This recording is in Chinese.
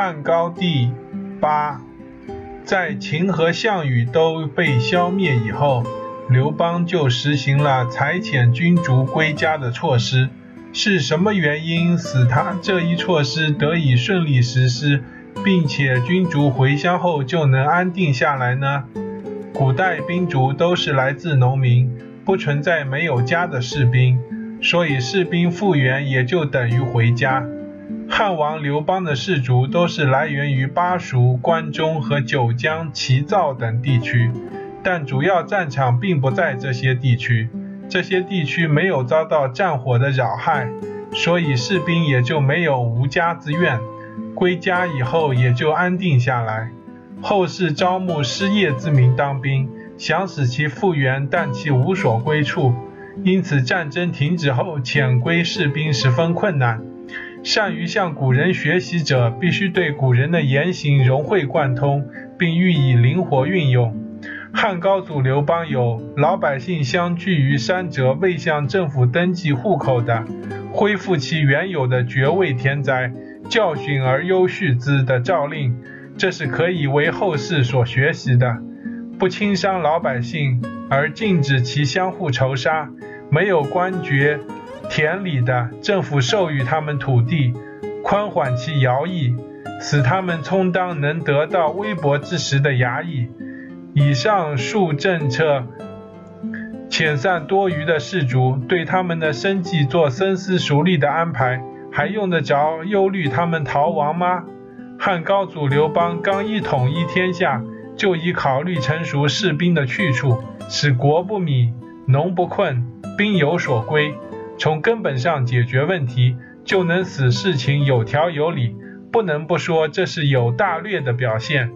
汉高帝八，在秦和项羽都被消灭以后，刘邦就实行了裁遣君主归家的措施。是什么原因使他这一措施得以顺利实施，并且君主回乡后就能安定下来呢？古代兵卒都是来自农民，不存在没有家的士兵，所以士兵复员也就等于回家。汉王刘邦的士卒都是来源于巴蜀、关中和九江、齐赵等地区，但主要战场并不在这些地区。这些地区没有遭到战火的扰害，所以士兵也就没有无家之怨，归家以后也就安定下来。后世招募失业之民当兵，想使其复员，但其无所归处，因此战争停止后遣归士兵十分困难。善于向古人学习者，必须对古人的言行融会贯通，并予以灵活运用。汉高祖刘邦有老百姓相聚于山泽未向政府登记户口的，恢复其原有的爵位田宅，教训而优恤之的诏令，这是可以为后世所学习的。不轻伤老百姓而禁止其相互仇杀，没有官爵田里的政府授予他们土地，宽缓其徭役，使他们充当能得到微薄之时的衙役。以上述政策遣散多余的士卒，对他们的生计做深思熟虑的安排，还用得着忧虑他们逃亡吗？汉高祖刘邦刚一统一天下，就已考虑成熟士兵的去处，使国不米，农不困，兵有所归，从根本上解决问题，就能使事情有条有理，不能不说这是有大略的表现。